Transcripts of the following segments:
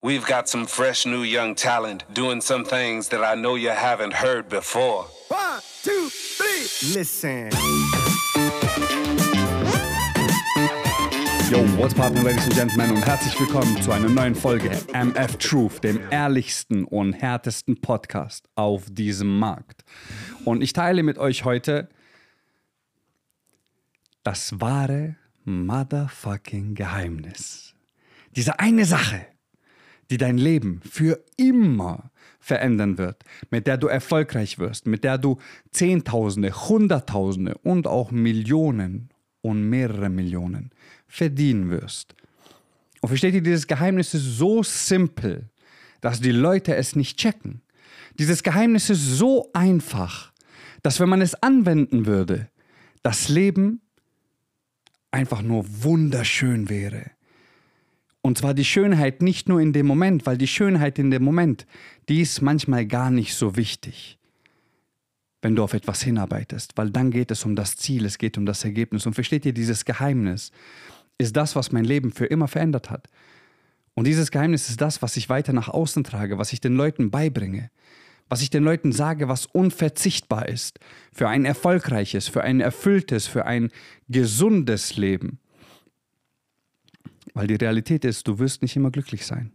We've got some fresh new young talent doing some things that I know you haven't heard before. One, two, three. Listen. Yo, what's poppin', ladies and gentlemen, und herzlich willkommen zu einer neuen Folge MF Truth, dem ehrlichsten und härtesten Podcast auf diesem Markt. Und ich teile mit euch heute das wahre motherfucking Geheimnis. Diese eine Sache, die dein Leben für immer verändern wird, mit der du erfolgreich wirst, mit der du Zehntausende, Hunderttausende und auch Millionen und mehrere Millionen verdienen wirst. Und versteht ihr, dieses Geheimnis ist so simpel, dass die Leute es nicht checken. Dieses Geheimnis ist so einfach, dass wenn man es anwenden würde, das Leben einfach nur wunderschön wäre. Und zwar die Schönheit nicht nur in dem Moment, weil die Schönheit in dem Moment, die ist manchmal gar nicht so wichtig, wenn du auf etwas hinarbeitest, weil dann geht es um das Ziel, es geht um das Ergebnis. Und versteht ihr, dieses Geheimnis ist das, was mein Leben für immer verändert hat. Und dieses Geheimnis ist das, was ich weiter nach außen trage, was ich den Leuten beibringe, was ich den Leuten sage, was unverzichtbar ist für ein erfolgreiches, für ein erfülltes, für ein gesundes Leben. Weil die Realität ist, du wirst nicht immer glücklich sein.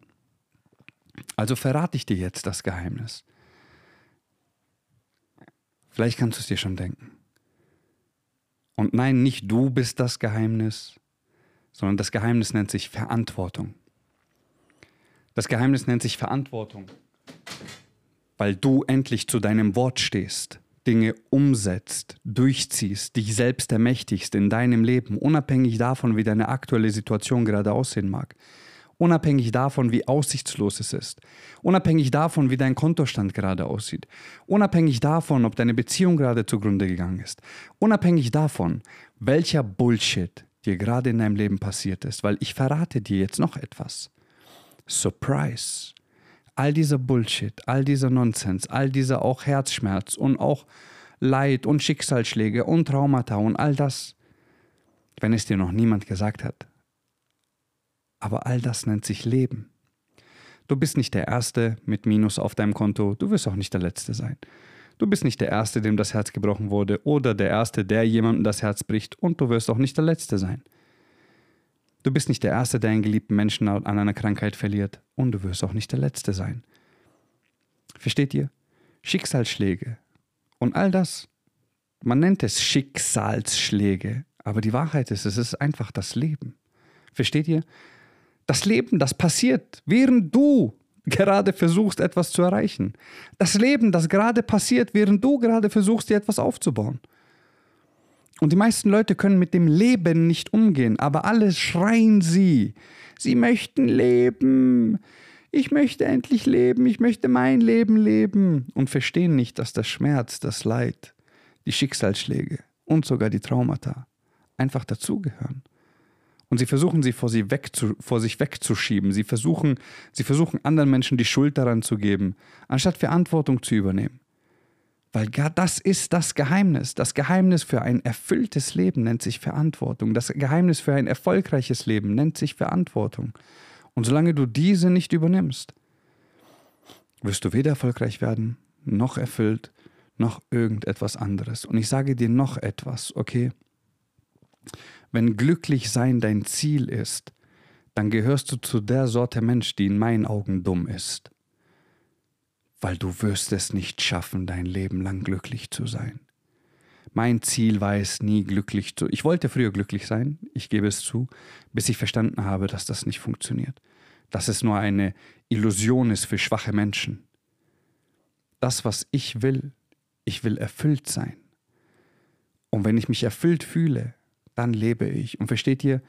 Also verrate ich dir jetzt das Geheimnis. Vielleicht kannst du es dir schon denken. Und nein, nicht du bist das Geheimnis, sondern das Geheimnis nennt sich Verantwortung. Das Geheimnis nennt sich Verantwortung, weil du endlich zu deinem Wort stehst, Dinge umsetzt, durchziehst, dich selbst ermächtigst in deinem Leben, unabhängig davon, wie deine aktuelle Situation gerade aussehen mag, unabhängig davon, wie aussichtslos es ist, unabhängig davon, wie dein Kontostand gerade aussieht, unabhängig davon, ob deine Beziehung gerade zugrunde gegangen ist, unabhängig davon, welcher Bullshit dir gerade in deinem Leben passiert ist, weil ich verrate dir jetzt noch etwas. Surprise. All dieser Bullshit, all dieser Nonsens, all dieser auch Herzschmerz und auch Leid und Schicksalsschläge und Traumata und all das, wenn es dir noch niemand gesagt hat. Aber all das nennt sich Leben. Du bist nicht der Erste mit Minus auf deinem Konto, du wirst auch nicht der Letzte sein. Du bist nicht der Erste, dem das Herz gebrochen wurde, oder der Erste, der jemandem das Herz bricht, und du wirst auch nicht der Letzte sein. Du bist nicht der Erste, der einen geliebten Menschen an einer Krankheit verliert, und du wirst auch nicht der Letzte sein. Versteht ihr? Schicksalsschläge und all das, man nennt es Schicksalsschläge, aber die Wahrheit ist, es ist einfach das Leben. Versteht ihr? Das Leben, das passiert, während du gerade versuchst, etwas zu erreichen. Das Leben, das gerade passiert, während du gerade versuchst, dir etwas aufzubauen. Und die meisten Leute können mit dem Leben nicht umgehen, aber alle schreien sie. Sie möchten leben. Ich möchte endlich leben. Ich möchte mein Leben leben. Und verstehen nicht, dass der Schmerz, das Leid, die Schicksalsschläge und sogar die Traumata einfach dazugehören. Und sie versuchen, sie vor, sie wegzu, vor sich wegzuschieben. Sie versuchen, sie versuchen, anderen Menschen die Schuld daran zu geben, anstatt Verantwortung zu übernehmen. Weil das ist das Geheimnis. Das Geheimnis für ein erfülltes Leben nennt sich Verantwortung. Das Geheimnis für ein erfolgreiches Leben nennt sich Verantwortung. Und solange du diese nicht übernimmst, wirst du weder erfolgreich werden, noch erfüllt, noch irgendetwas anderes. Und ich sage dir noch etwas, okay? Wenn glücklich sein dein Ziel ist, dann gehörst du zu der Sorte Mensch, die in meinen Augen dumm ist. Weil du wirst es nicht schaffen, dein Leben lang glücklich zu sein. Mein Ziel war es nie glücklich zu. Ich wollte früher glücklich sein, ich gebe es zu, bis ich verstanden habe, dass das nicht funktioniert. Dass es nur eine Illusion ist für schwache Menschen. Das, was ich will, ich will erfüllt sein. Und wenn ich mich erfüllt fühle, dann lebe ich. Und versteht ihr,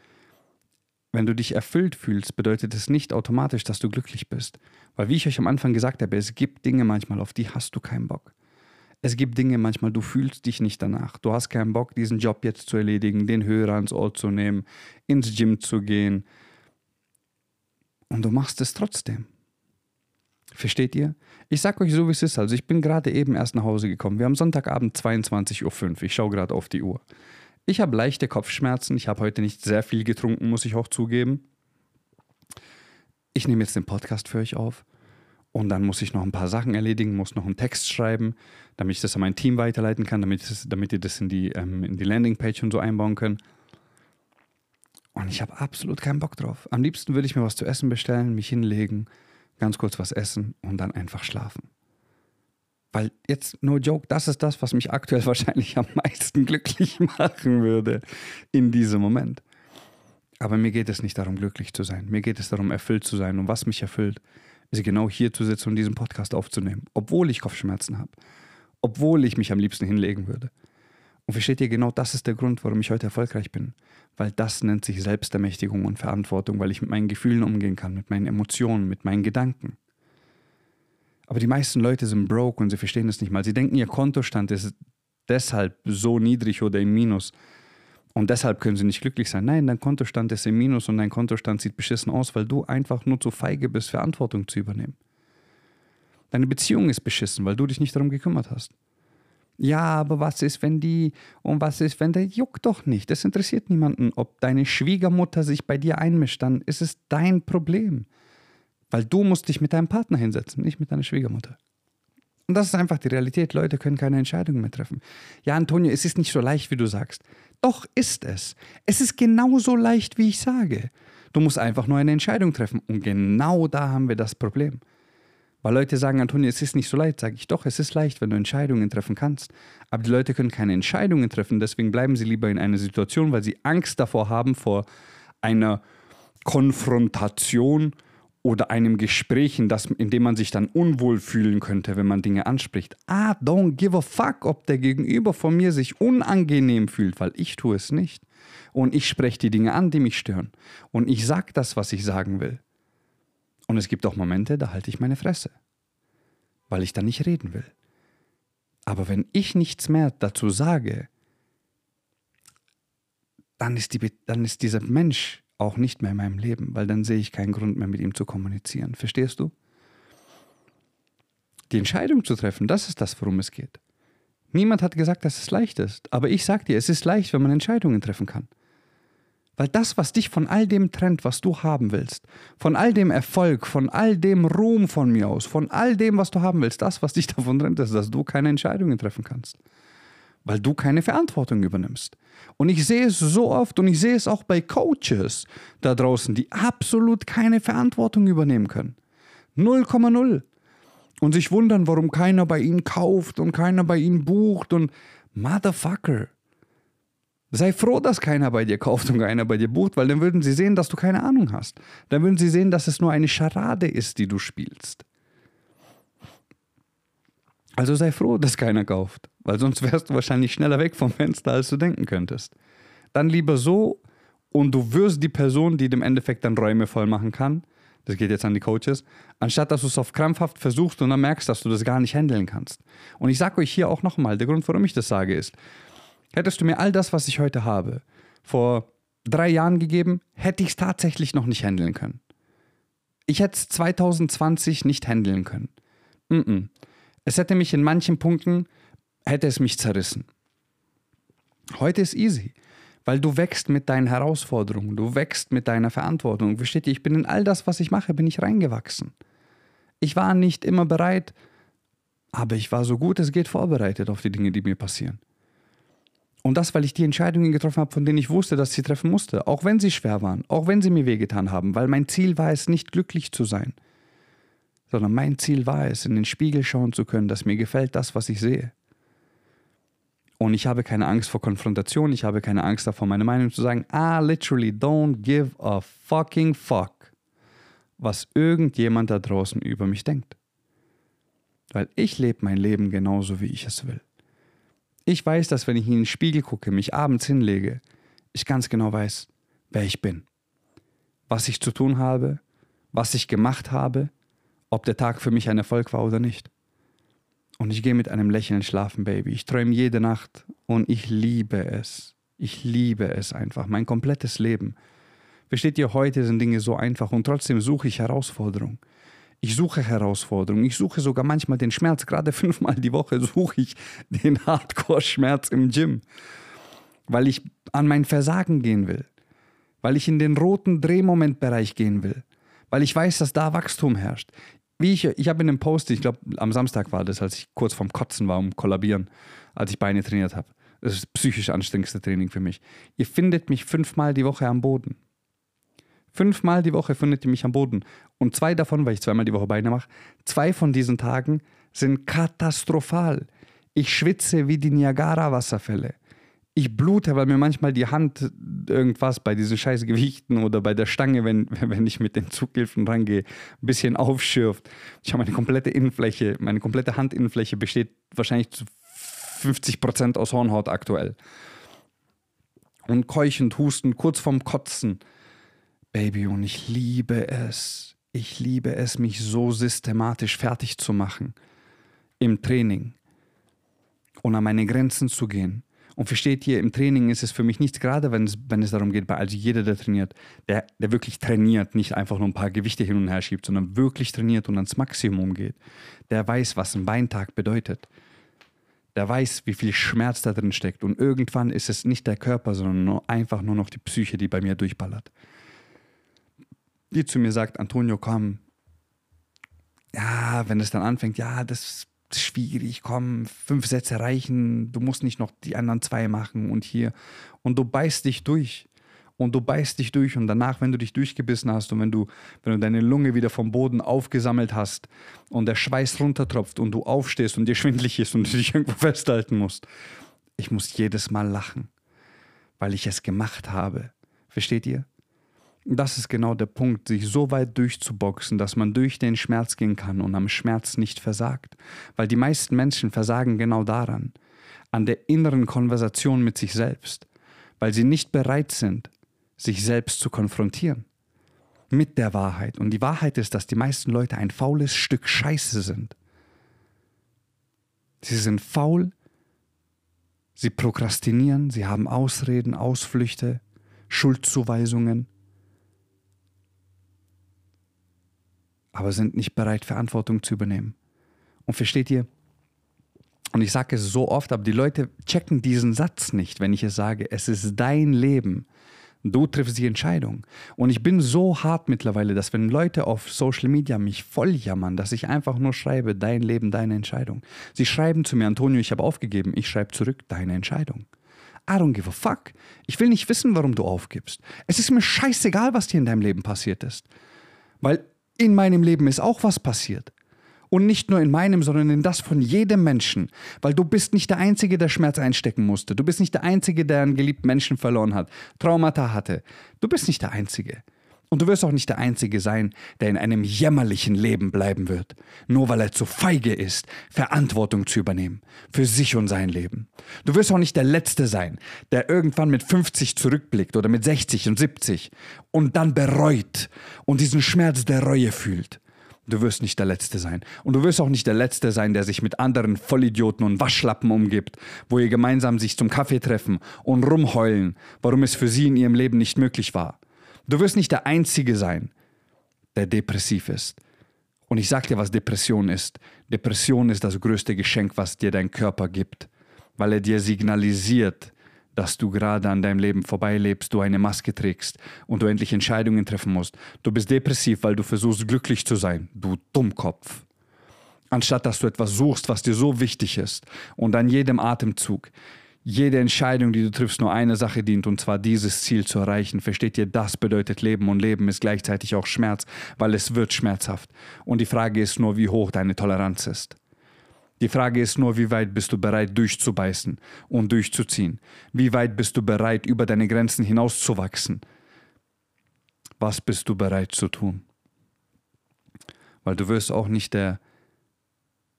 wenn du dich erfüllt fühlst, bedeutet es nicht automatisch, dass du glücklich bist. Weil wie ich euch am Anfang gesagt habe, es gibt Dinge manchmal, auf die hast du keinen Bock. Es gibt Dinge manchmal, du fühlst dich nicht danach. Du hast keinen Bock, diesen Job jetzt zu erledigen, den Hörer ans Ohr zu nehmen, ins Gym zu gehen. Und du machst es trotzdem. Versteht ihr? Ich sag euch so, wie es ist. Also ich bin gerade eben erst nach Hause gekommen. Wir haben Sonntagabend 22.05 Uhr. Ich schaue gerade auf die Uhr. Ich habe leichte Kopfschmerzen. Ich habe heute nicht sehr viel getrunken, muss ich auch zugeben. ich nehme jetzt den Podcast für euch auf und dann muss ich noch ein paar Sachen erledigen, muss noch einen Text schreiben, damit ich das an mein Team weiterleiten kann, damit, das, damit die das in die, ähm, in die Landingpage und so einbauen können. Und ich habe absolut keinen Bock drauf. Am liebsten würde ich mir was zu essen bestellen, mich hinlegen, ganz kurz was essen und dann einfach schlafen. Weil jetzt, no joke, das ist das, was mich aktuell wahrscheinlich am meisten glücklich machen würde in diesem Moment. Aber mir geht es nicht darum, glücklich zu sein. Mir geht es darum, erfüllt zu sein. Und was mich erfüllt, ist genau hier zu sitzen und diesen Podcast aufzunehmen. Obwohl ich Kopfschmerzen habe. Obwohl ich mich am liebsten hinlegen würde. Und versteht ihr, genau das ist der Grund, warum ich heute erfolgreich bin. Weil das nennt sich Selbstermächtigung und Verantwortung, weil ich mit meinen Gefühlen umgehen kann, mit meinen Emotionen, mit meinen Gedanken. Aber die meisten Leute sind broke und sie verstehen das nicht mal. Sie denken, ihr Kontostand ist deshalb so niedrig oder im Minus. Und deshalb können sie nicht glücklich sein. Nein, dein Kontostand ist im Minus und dein Kontostand sieht beschissen aus, weil du einfach nur zu feige bist, Verantwortung zu übernehmen. Deine Beziehung ist beschissen, weil du dich nicht darum gekümmert hast. Ja, aber was ist, wenn die und was ist, wenn der juckt doch nicht? Das interessiert niemanden, ob deine Schwiegermutter sich bei dir einmischt, dann ist es dein Problem. Weil du musst dich mit deinem Partner hinsetzen, nicht mit deiner Schwiegermutter. Und das ist einfach die Realität. Leute können keine Entscheidungen mehr treffen. Ja, Antonio, es ist nicht so leicht, wie du sagst. Doch ist es. Es ist genauso leicht, wie ich sage. Du musst einfach nur eine Entscheidung treffen. Und genau da haben wir das Problem. Weil Leute sagen, Antonio, es ist nicht so leicht, sage ich doch, es ist leicht, wenn du Entscheidungen treffen kannst. Aber die Leute können keine Entscheidungen treffen, deswegen bleiben sie lieber in einer Situation, weil sie Angst davor haben, vor einer Konfrontation oder einem Gespräch, in, das, in dem man sich dann unwohl fühlen könnte, wenn man Dinge anspricht. Ah, don't give a fuck, ob der Gegenüber von mir sich unangenehm fühlt, weil ich tue es nicht. Und ich spreche die Dinge an, die mich stören. Und ich sage das, was ich sagen will. Und es gibt auch Momente, da halte ich meine Fresse, weil ich dann nicht reden will. Aber wenn ich nichts mehr dazu sage, dann ist, die, dann ist dieser Mensch auch nicht mehr in meinem Leben, weil dann sehe ich keinen Grund mehr mit ihm zu kommunizieren. Verstehst du? Die Entscheidung zu treffen, das ist das, worum es geht. Niemand hat gesagt, dass es leicht ist, aber ich sage dir, es ist leicht, wenn man Entscheidungen treffen kann. Weil das, was dich von all dem trennt, was du haben willst, von all dem Erfolg, von all dem Ruhm von mir aus, von all dem, was du haben willst, das, was dich davon trennt, ist, dass du keine Entscheidungen treffen kannst. Weil du keine Verantwortung übernimmst. Und ich sehe es so oft und ich sehe es auch bei Coaches da draußen, die absolut keine Verantwortung übernehmen können. 0,0. Und sich wundern, warum keiner bei ihnen kauft und keiner bei ihnen bucht und Motherfucker. Sei froh, dass keiner bei dir kauft und keiner bei dir bucht, weil dann würden sie sehen, dass du keine Ahnung hast. Dann würden sie sehen, dass es nur eine Scharade ist, die du spielst. Also sei froh, dass keiner kauft, weil sonst wärst du wahrscheinlich schneller weg vom Fenster, als du denken könntest. Dann lieber so und du wirst die Person, die dem Endeffekt dann Räume voll machen kann. Das geht jetzt an die Coaches. Anstatt dass du es auf krampfhaft versuchst und dann merkst, dass du das gar nicht handeln kannst. Und ich sage euch hier auch nochmal, der Grund, warum ich das sage, ist, hättest du mir all das, was ich heute habe, vor drei Jahren gegeben, hätte ich es tatsächlich noch nicht handeln können. Ich hätte es 2020 nicht handeln können. Mm -mm. Es hätte mich in manchen Punkten, hätte es mich zerrissen. Heute ist easy, weil du wächst mit deinen Herausforderungen, du wächst mit deiner Verantwortung. Versteht ihr, ich bin in all das, was ich mache, bin ich reingewachsen. Ich war nicht immer bereit, aber ich war so gut es geht vorbereitet auf die Dinge, die mir passieren. Und das, weil ich die Entscheidungen getroffen habe, von denen ich wusste, dass ich sie treffen musste, auch wenn sie schwer waren, auch wenn sie mir wehgetan haben, weil mein Ziel war es, nicht glücklich zu sein sondern mein Ziel war es, in den Spiegel schauen zu können, dass mir gefällt das, was ich sehe. Und ich habe keine Angst vor Konfrontation, ich habe keine Angst davor, meine Meinung zu sagen. Ah, literally, don't give a fucking fuck, was irgendjemand da draußen über mich denkt. Weil ich lebe mein Leben genauso, wie ich es will. Ich weiß, dass wenn ich in den Spiegel gucke, mich abends hinlege, ich ganz genau weiß, wer ich bin, was ich zu tun habe, was ich gemacht habe ob der Tag für mich ein Erfolg war oder nicht. Und ich gehe mit einem Lächeln schlafen, Baby. Ich träume jede Nacht und ich liebe es. Ich liebe es einfach, mein komplettes Leben. Versteht ihr, heute sind Dinge so einfach und trotzdem suche ich Herausforderung. Ich suche Herausforderung. Ich suche sogar manchmal den Schmerz. Gerade fünfmal die Woche suche ich den Hardcore-Schmerz im Gym. Weil ich an mein Versagen gehen will. Weil ich in den roten Drehmomentbereich gehen will weil ich weiß, dass da Wachstum herrscht. Wie ich, ich habe in einem Post, ich glaube am Samstag war das, als ich kurz vorm Kotzen war, um kollabieren, als ich Beine trainiert habe. Das ist das psychisch anstrengendste Training für mich. Ihr findet mich fünfmal die Woche am Boden. Fünfmal die Woche findet ihr mich am Boden. Und zwei davon, weil ich zweimal die Woche Beine mache, zwei von diesen Tagen sind katastrophal. Ich schwitze wie die Niagara-Wasserfälle. Ich blute, weil mir manchmal die Hand irgendwas bei diesen scheiß Gewichten oder bei der Stange, wenn, wenn ich mit den Zughilfen rangehe, ein bisschen aufschürft. Ich habe meine komplette Innenfläche, meine komplette Handinnenfläche besteht wahrscheinlich zu 50 Prozent aus Hornhaut aktuell. Und keuchend, husten, kurz vorm Kotzen. Baby, und ich liebe es. Ich liebe es, mich so systematisch fertig zu machen im Training und an meine Grenzen zu gehen. Und versteht ihr, im Training ist es für mich nichts, gerade wenn es, wenn es darum geht, bei also jeder, der trainiert, der, der wirklich trainiert, nicht einfach nur ein paar Gewichte hin und her schiebt, sondern wirklich trainiert und ans Maximum geht, der weiß, was ein Beintag bedeutet. Der weiß, wie viel Schmerz da drin steckt. Und irgendwann ist es nicht der Körper, sondern nur, einfach nur noch die Psyche, die bei mir durchballert die zu mir sagt, Antonio, komm, ja, wenn es dann anfängt, ja, das schwierig, komm, fünf Sätze reichen, du musst nicht noch die anderen zwei machen und hier. Und du beißt dich durch. Und du beißt dich durch und danach, wenn du dich durchgebissen hast und wenn du, wenn du deine Lunge wieder vom Boden aufgesammelt hast und der Schweiß runtertropft und du aufstehst und dir schwindlig ist und du dich irgendwo festhalten musst, ich muss jedes Mal lachen, weil ich es gemacht habe. Versteht ihr? Das ist genau der Punkt, sich so weit durchzuboxen, dass man durch den Schmerz gehen kann und am Schmerz nicht versagt. Weil die meisten Menschen versagen genau daran, an der inneren Konversation mit sich selbst, weil sie nicht bereit sind, sich selbst zu konfrontieren mit der Wahrheit. Und die Wahrheit ist, dass die meisten Leute ein faules Stück Scheiße sind. Sie sind faul, sie prokrastinieren, sie haben Ausreden, Ausflüchte, Schuldzuweisungen aber sind nicht bereit, Verantwortung zu übernehmen. Und versteht ihr? Und ich sage es so oft, aber die Leute checken diesen Satz nicht, wenn ich es sage, es ist dein Leben. Du triffst die Entscheidung. Und ich bin so hart mittlerweile, dass wenn Leute auf Social Media mich voll jammern, dass ich einfach nur schreibe, dein Leben, deine Entscheidung. Sie schreiben zu mir, Antonio, ich habe aufgegeben. Ich schreibe zurück, deine Entscheidung. I don't give a fuck. Ich will nicht wissen, warum du aufgibst. Es ist mir scheißegal, was dir in deinem Leben passiert ist. Weil in meinem Leben ist auch was passiert. Und nicht nur in meinem, sondern in das von jedem Menschen. Weil du bist nicht der Einzige, der Schmerz einstecken musste. Du bist nicht der Einzige, der einen geliebten Menschen verloren hat, Traumata hatte. Du bist nicht der Einzige. Und du wirst auch nicht der Einzige sein, der in einem jämmerlichen Leben bleiben wird, nur weil er zu feige ist, Verantwortung zu übernehmen für sich und sein Leben. Du wirst auch nicht der Letzte sein, der irgendwann mit 50 zurückblickt oder mit 60 und 70 und dann bereut und diesen Schmerz der Reue fühlt. Du wirst nicht der Letzte sein. Und du wirst auch nicht der Letzte sein, der sich mit anderen Vollidioten und Waschlappen umgibt, wo ihr gemeinsam sich zum Kaffee treffen und rumheulen, warum es für sie in ihrem Leben nicht möglich war. Du wirst nicht der Einzige sein, der depressiv ist. Und ich sag dir, was Depression ist. Depression ist das größte Geschenk, was dir dein Körper gibt, weil er dir signalisiert, dass du gerade an deinem Leben vorbeilebst, du eine Maske trägst und du endlich Entscheidungen treffen musst. Du bist depressiv, weil du versuchst glücklich zu sein, du Dummkopf. Anstatt dass du etwas suchst, was dir so wichtig ist und an jedem Atemzug jede Entscheidung, die du triffst, nur eine Sache dient, und zwar dieses Ziel zu erreichen. Versteht ihr, das bedeutet Leben und Leben ist gleichzeitig auch Schmerz, weil es wird schmerzhaft. Und die Frage ist nur, wie hoch deine Toleranz ist. Die Frage ist nur, wie weit bist du bereit durchzubeißen und durchzuziehen? Wie weit bist du bereit, über deine Grenzen hinauszuwachsen? Was bist du bereit zu tun? Weil du wirst auch nicht der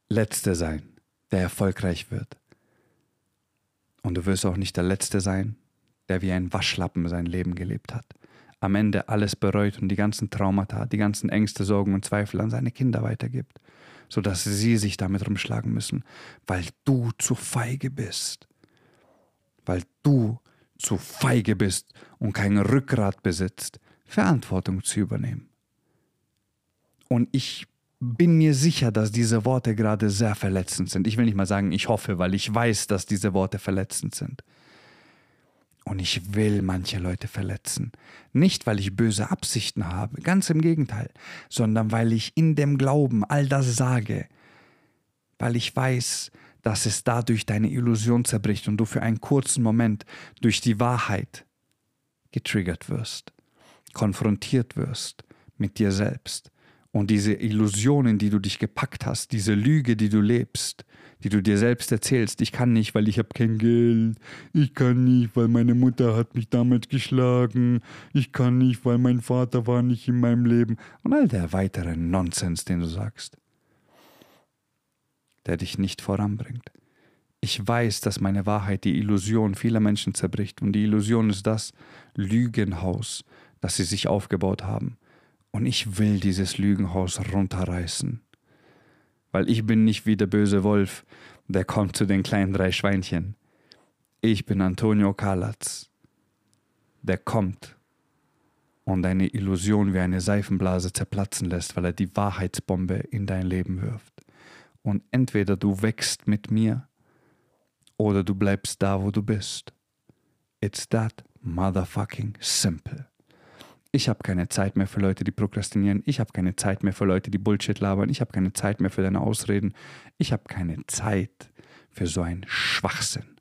Letzte sein, der erfolgreich wird. Und du wirst auch nicht der Letzte sein, der wie ein Waschlappen sein Leben gelebt hat. Am Ende alles bereut und die ganzen Traumata, die ganzen Ängste, Sorgen und Zweifel an seine Kinder weitergibt, sodass sie sich damit rumschlagen müssen, weil du zu feige bist. Weil du zu feige bist und kein Rückgrat besitzt, Verantwortung zu übernehmen. Und ich bin mir sicher, dass diese Worte gerade sehr verletzend sind. Ich will nicht mal sagen, ich hoffe, weil ich weiß, dass diese Worte verletzend sind. Und ich will manche Leute verletzen. Nicht, weil ich böse Absichten habe, ganz im Gegenteil, sondern weil ich in dem Glauben all das sage, weil ich weiß, dass es dadurch deine Illusion zerbricht und du für einen kurzen Moment durch die Wahrheit getriggert wirst, konfrontiert wirst mit dir selbst. Und diese Illusionen, die du dich gepackt hast, diese Lüge, die du lebst, die du dir selbst erzählst, ich kann nicht, weil ich habe kein Geld, ich kann nicht, weil meine Mutter hat mich damals geschlagen, ich kann nicht, weil mein Vater war nicht in meinem Leben und all der weitere Nonsens, den du sagst, der dich nicht voranbringt. Ich weiß, dass meine Wahrheit die Illusion vieler Menschen zerbricht und die Illusion ist das Lügenhaus, das sie sich aufgebaut haben. Und ich will dieses Lügenhaus runterreißen weil ich bin nicht wie der böse Wolf, der kommt zu den kleinen drei Schweinchen. Ich bin Antonio Kalatz, der kommt und deine Illusion wie eine Seifenblase zerplatzen lässt, weil er die Wahrheitsbombe in dein Leben wirft. Und entweder du wächst mit mir oder du bleibst da, wo du bist. It's that motherfucking simple. Ich habe keine Zeit mehr für Leute, die prokrastinieren. Ich habe keine Zeit mehr für Leute, die Bullshit labern. Ich habe keine Zeit mehr für deine Ausreden. Ich habe keine Zeit für so einen Schwachsinn.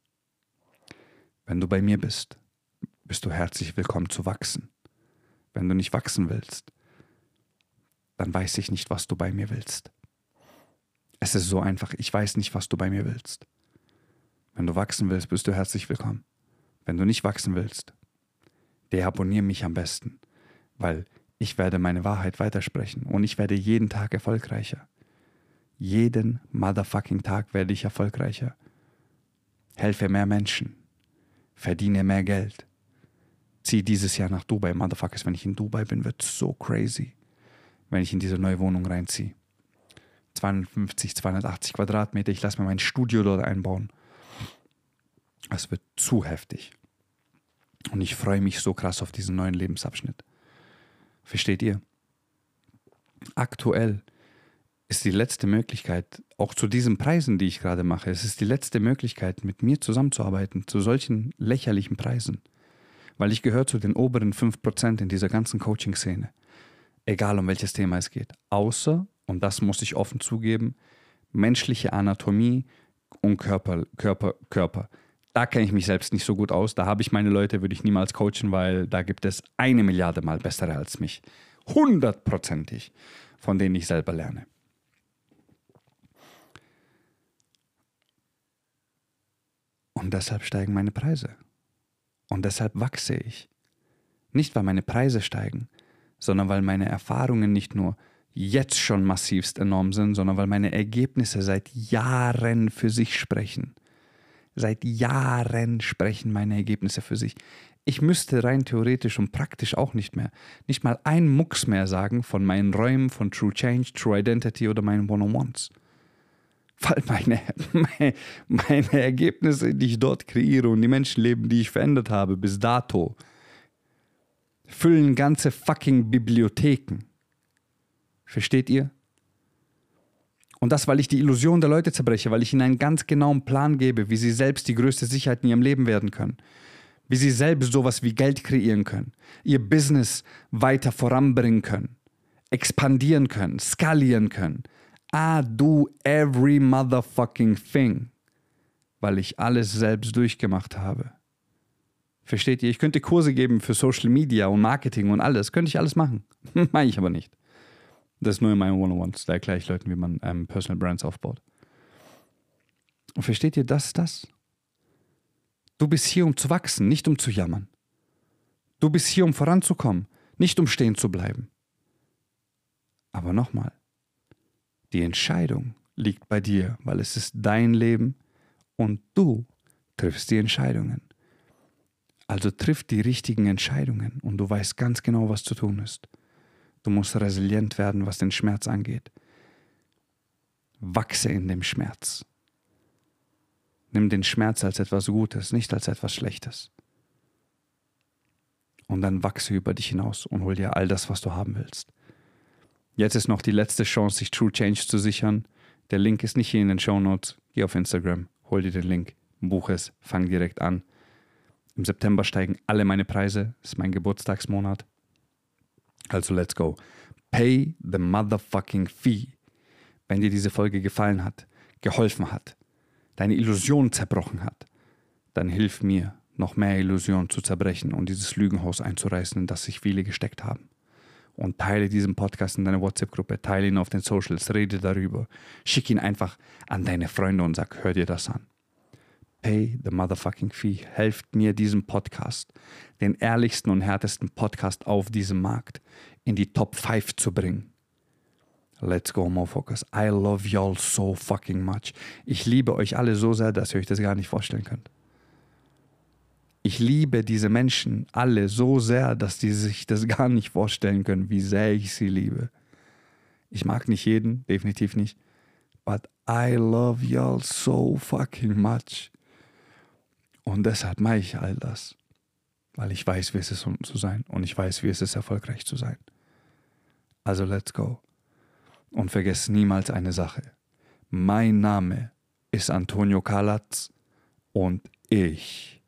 Wenn du bei mir bist, bist du herzlich willkommen zu wachsen. Wenn du nicht wachsen willst, dann weiß ich nicht, was du bei mir willst. Es ist so einfach, ich weiß nicht, was du bei mir willst. Wenn du wachsen willst, bist du herzlich willkommen. Wenn du nicht wachsen willst, deabonniere mich am besten weil ich werde meine Wahrheit weitersprechen und ich werde jeden Tag erfolgreicher. Jeden motherfucking Tag werde ich erfolgreicher. Helfe mehr Menschen. Verdiene mehr Geld. Zieh dieses Jahr nach Dubai. Motherfuckers, wenn ich in Dubai bin, wird es so crazy. Wenn ich in diese neue Wohnung reinziehe. 250, 280 Quadratmeter. Ich lasse mir mein Studio dort einbauen. Es wird zu heftig. Und ich freue mich so krass auf diesen neuen Lebensabschnitt. Versteht ihr? Aktuell ist die letzte Möglichkeit, auch zu diesen Preisen, die ich gerade mache, es ist die letzte Möglichkeit, mit mir zusammenzuarbeiten, zu solchen lächerlichen Preisen. Weil ich gehöre zu den oberen 5% in dieser ganzen Coaching-Szene. Egal um welches Thema es geht. Außer, und das muss ich offen zugeben, menschliche Anatomie und Körper, Körper, Körper da kenne ich mich selbst nicht so gut aus. Da habe ich meine Leute, würde ich niemals coachen, weil da gibt es eine Milliarde Mal bessere als mich. Hundertprozentig, von denen ich selber lerne. Und deshalb steigen meine Preise. Und deshalb wachse ich. Nicht, weil meine Preise steigen, sondern weil meine Erfahrungen nicht nur jetzt schon massivst enorm sind, sondern weil meine Ergebnisse seit Jahren für sich sprechen. Seit Jahren sprechen meine Ergebnisse für sich. Ich müsste rein theoretisch und praktisch auch nicht mehr, nicht mal ein Mucks mehr sagen von meinen Räumen, von True Change, True Identity oder meinen One-on-Ones. Weil meine, meine, meine Ergebnisse, die ich dort kreiere und die Menschenleben, die ich verändert habe bis dato, füllen ganze fucking Bibliotheken. Versteht ihr? Und das, weil ich die Illusion der Leute zerbreche, weil ich ihnen einen ganz genauen Plan gebe, wie sie selbst die größte Sicherheit in ihrem Leben werden können. Wie sie selbst sowas wie Geld kreieren können, ihr Business weiter voranbringen können, expandieren können, skalieren können. I do every motherfucking thing, weil ich alles selbst durchgemacht habe. Versteht ihr? Ich könnte Kurse geben für Social Media und Marketing und alles. Könnte ich alles machen. Meine ich aber nicht. Das ist nur in meinen One-on-Ones. Da erkläre ich Leuten, wie man ähm, Personal Brands aufbaut. Und versteht ihr, das ist das? Du bist hier, um zu wachsen, nicht um zu jammern. Du bist hier, um voranzukommen, nicht um stehen zu bleiben. Aber nochmal, die Entscheidung liegt bei dir, weil es ist dein Leben und du triffst die Entscheidungen. Also triff die richtigen Entscheidungen und du weißt ganz genau, was zu tun ist. Du musst resilient werden, was den Schmerz angeht. Wachse in dem Schmerz. Nimm den Schmerz als etwas Gutes, nicht als etwas Schlechtes. Und dann wachse über dich hinaus und hol dir all das, was du haben willst. Jetzt ist noch die letzte Chance, sich True Change zu sichern. Der Link ist nicht hier in den Show Notes. Geh auf Instagram, hol dir den Link, buch es, fang direkt an. Im September steigen alle meine Preise. Das ist mein Geburtstagsmonat. Also let's go. Pay the motherfucking fee. Wenn dir diese Folge gefallen hat, geholfen hat, deine Illusion zerbrochen hat, dann hilf mir, noch mehr Illusionen zu zerbrechen und dieses Lügenhaus einzureißen, in das sich viele gesteckt haben. Und teile diesen Podcast in deiner WhatsApp-Gruppe, teile ihn auf den Socials, rede darüber, schick ihn einfach an deine Freunde und sag, hör dir das an. Pay the motherfucking fee. Helft mir, diesen Podcast, den ehrlichsten und härtesten Podcast auf diesem Markt, in die Top 5 zu bringen. Let's go, Mofocus. I love y'all so fucking much. Ich liebe euch alle so sehr, dass ihr euch das gar nicht vorstellen könnt. Ich liebe diese Menschen alle so sehr, dass die sich das gar nicht vorstellen können, wie sehr ich sie liebe. Ich mag nicht jeden, definitiv nicht. But I love y'all so fucking much. Und deshalb mache ich all das. Weil ich weiß, wie es ist, um zu sein. Und ich weiß, wie es ist, erfolgreich zu sein. Also let's go. Und vergesst niemals eine Sache. Mein Name ist Antonio Kalatz und ich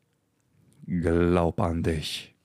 glaub an dich.